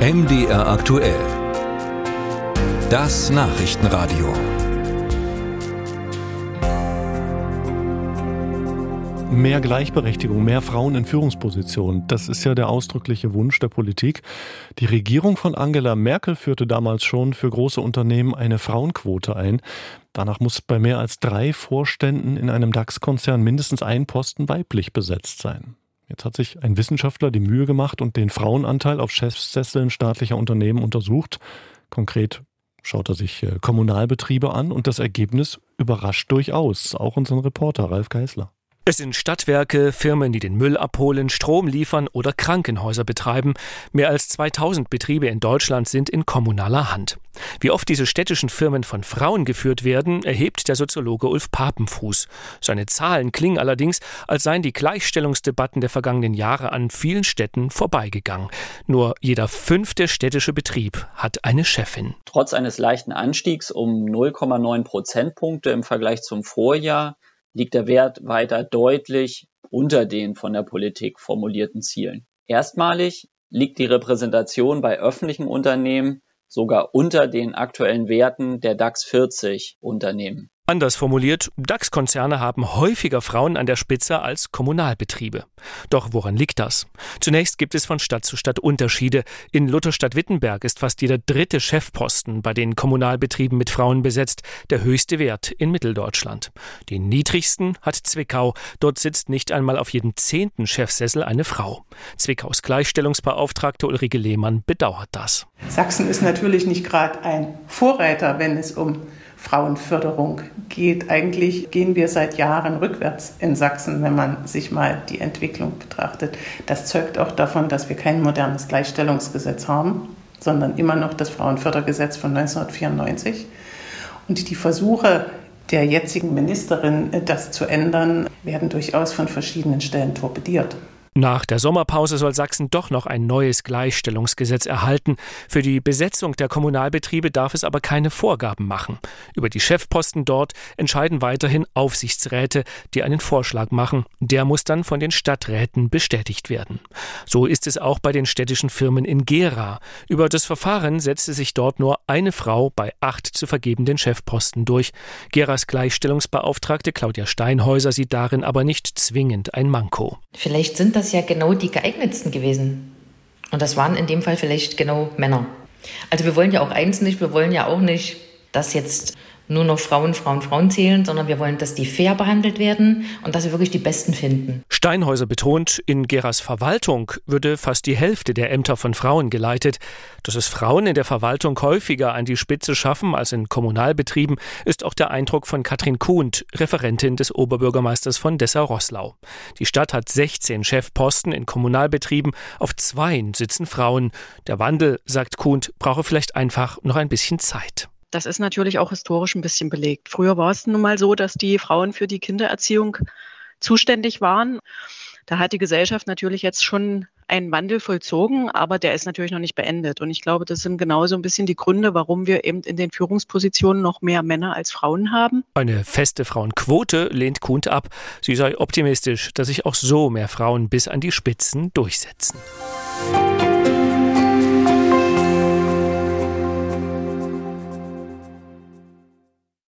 MDR aktuell. Das Nachrichtenradio. Mehr Gleichberechtigung, mehr Frauen in Führungspositionen, das ist ja der ausdrückliche Wunsch der Politik. Die Regierung von Angela Merkel führte damals schon für große Unternehmen eine Frauenquote ein. Danach muss bei mehr als drei Vorständen in einem DAX-Konzern mindestens ein Posten weiblich besetzt sein. Jetzt hat sich ein Wissenschaftler die Mühe gemacht und den Frauenanteil auf Chefsesseln staatlicher Unternehmen untersucht. Konkret schaut er sich äh, Kommunalbetriebe an und das Ergebnis überrascht durchaus, auch unseren Reporter Ralf Geißler. Es sind Stadtwerke, Firmen, die den Müll abholen, Strom liefern oder Krankenhäuser betreiben. Mehr als 2000 Betriebe in Deutschland sind in kommunaler Hand. Wie oft diese städtischen Firmen von Frauen geführt werden, erhebt der Soziologe Ulf Papenfuß. Seine Zahlen klingen allerdings, als seien die Gleichstellungsdebatten der vergangenen Jahre an vielen Städten vorbeigegangen. Nur jeder fünfte städtische Betrieb hat eine Chefin. Trotz eines leichten Anstiegs um 0,9 Prozentpunkte im Vergleich zum Vorjahr liegt der Wert weiter deutlich unter den von der Politik formulierten Zielen. Erstmalig liegt die Repräsentation bei öffentlichen Unternehmen sogar unter den aktuellen Werten der DAX 40 Unternehmen. Anders formuliert, DAX-Konzerne haben häufiger Frauen an der Spitze als Kommunalbetriebe. Doch woran liegt das? Zunächst gibt es von Stadt zu Stadt Unterschiede. In Lutherstadt-Wittenberg ist fast jeder dritte Chefposten bei den Kommunalbetrieben mit Frauen besetzt, der höchste Wert in Mitteldeutschland. Den niedrigsten hat Zwickau. Dort sitzt nicht einmal auf jedem zehnten Chefsessel eine Frau. Zwickaus Gleichstellungsbeauftragte Ulrike Lehmann bedauert das. Sachsen ist natürlich nicht gerade ein Vorreiter, wenn es um Frauenförderung geht. Eigentlich gehen wir seit Jahren rückwärts in Sachsen, wenn man sich mal die Entwicklung betrachtet. Das zeugt auch davon, dass wir kein modernes Gleichstellungsgesetz haben, sondern immer noch das Frauenfördergesetz von 1994. Und die Versuche der jetzigen Ministerin, das zu ändern, werden durchaus von verschiedenen Stellen torpediert. Nach der Sommerpause soll Sachsen doch noch ein neues Gleichstellungsgesetz erhalten. Für die Besetzung der Kommunalbetriebe darf es aber keine Vorgaben machen. Über die Chefposten dort entscheiden weiterhin Aufsichtsräte, die einen Vorschlag machen. Der muss dann von den Stadträten bestätigt werden. So ist es auch bei den städtischen Firmen in Gera. Über das Verfahren setzte sich dort nur eine Frau bei acht zu vergebenden Chefposten durch. Geras Gleichstellungsbeauftragte Claudia Steinhäuser sieht darin aber nicht zwingend ein Manko. Vielleicht sind das ja genau die geeignetsten gewesen. Und das waren in dem Fall vielleicht genau Männer. Also wir wollen ja auch eins nicht, wir wollen ja auch nicht, dass jetzt nur noch Frauen, Frauen, Frauen zählen, sondern wir wollen, dass die fair behandelt werden und dass wir wirklich die Besten finden. Steinhäuser betont, in Geras Verwaltung würde fast die Hälfte der Ämter von Frauen geleitet. Dass es Frauen in der Verwaltung häufiger an die Spitze schaffen als in Kommunalbetrieben, ist auch der Eindruck von Katrin Kuhnt, Referentin des Oberbürgermeisters von Dessau-Rosslau. Die Stadt hat 16 Chefposten in Kommunalbetrieben, auf zweien sitzen Frauen. Der Wandel, sagt Kuhnt, brauche vielleicht einfach noch ein bisschen Zeit. Das ist natürlich auch historisch ein bisschen belegt. Früher war es nun mal so, dass die Frauen für die Kindererziehung zuständig waren. Da hat die Gesellschaft natürlich jetzt schon einen Wandel vollzogen, aber der ist natürlich noch nicht beendet. Und ich glaube, das sind genauso ein bisschen die Gründe, warum wir eben in den Führungspositionen noch mehr Männer als Frauen haben. Eine feste Frauenquote lehnt Kuhnt ab. Sie sei optimistisch, dass sich auch so mehr Frauen bis an die Spitzen durchsetzen. Musik